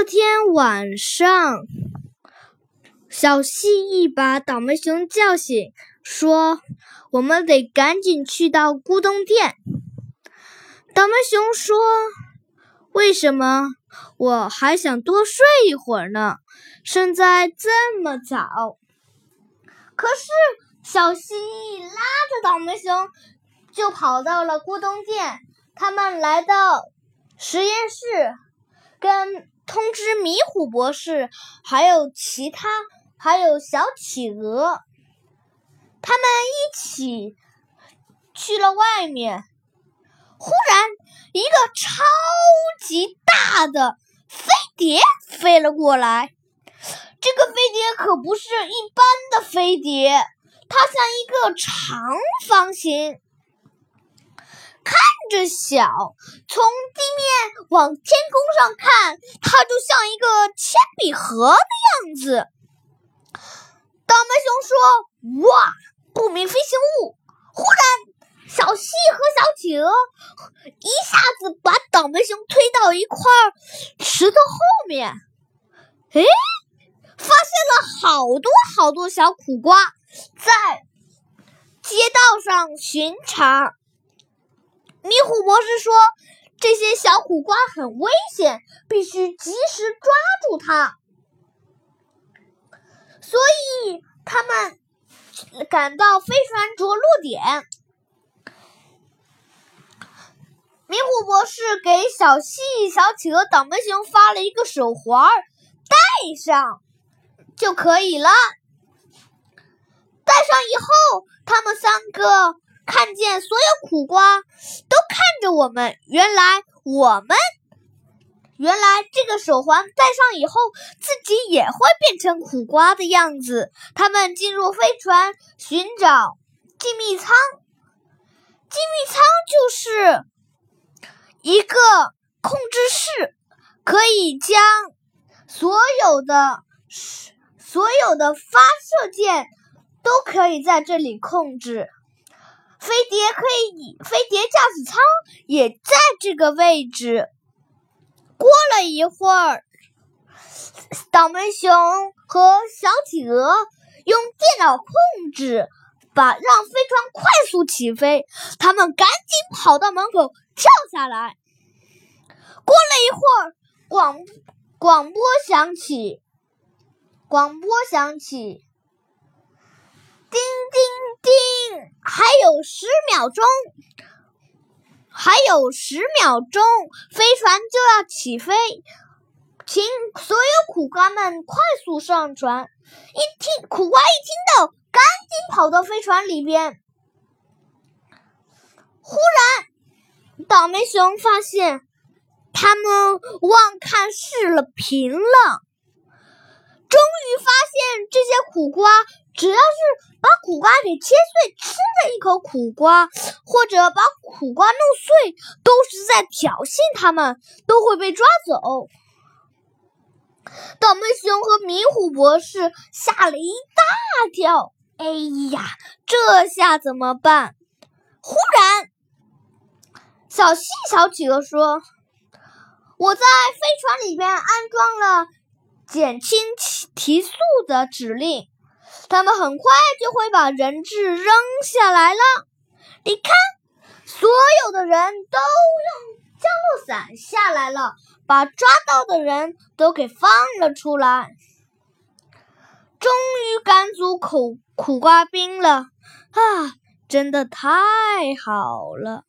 这天晚上，小蜥蜴把倒霉熊叫醒，说：“我们得赶紧去到咕咚店。”倒霉熊说：“为什么？我还想多睡一会儿呢。现在这么早。”可是小蜥蜴拉着倒霉熊就跑到了咕咚店。他们来到实验室，跟通知迷糊博士，还有其他，还有小企鹅，他们一起去了外面。忽然，一个超级大的飞碟飞了过来。这个飞碟可不是一般的飞碟，它像一个长方形。着小，从地面往天空上看，它就像一个铅笔盒的样子。倒霉熊说：“哇，不明飞行物！”忽然，小溪和小企鹅一下子把倒霉熊推到一块石头后面。哎，发现了好多好多小苦瓜在街道上巡查。迷糊博士说：“这些小苦瓜很危险，必须及时抓住它。”所以他们赶到飞船着陆点。迷糊博士给小蜥蜴、小企鹅、倒霉熊发了一个手环，戴上就可以了。戴上以后，他们三个。看见所有苦瓜看着我们，原来我们原来这个手环戴上以后，自己也会变成苦瓜的样子。他们进入飞船寻找机密舱，机密舱就是一个控制室，可以将所有的所有的发射键都可以在这里控制。飞碟可以，飞碟驾驶舱也在这个位置。过了一会儿，倒霉熊和小企鹅用电脑控制，把让飞船快速起飞。他们赶紧跑到门口跳下来。过了一会儿，广广播响起，广播响起。叮叮叮！还有十秒钟，还有十秒钟，飞船就要起飞，请所有苦瓜们快速上船。一听苦瓜一听到，赶紧跑到飞船里边。忽然，倒霉熊发现他们忘看视了频了，终于发现这些苦瓜。只要是把苦瓜给切碎，吃了一口苦瓜，或者把苦瓜弄碎，都是在挑衅他们，都会被抓走。倒霉熊和迷糊博士吓了一大跳。哎呀，这下怎么办？忽然，小细小企鹅说：“我在飞船里边安装了减轻提提速的指令。”他们很快就会把人质扔下来了。你看，所有的人都用降落伞下来了，把抓到的人都给放了出来。终于赶走苦苦瓜兵了啊！真的太好了。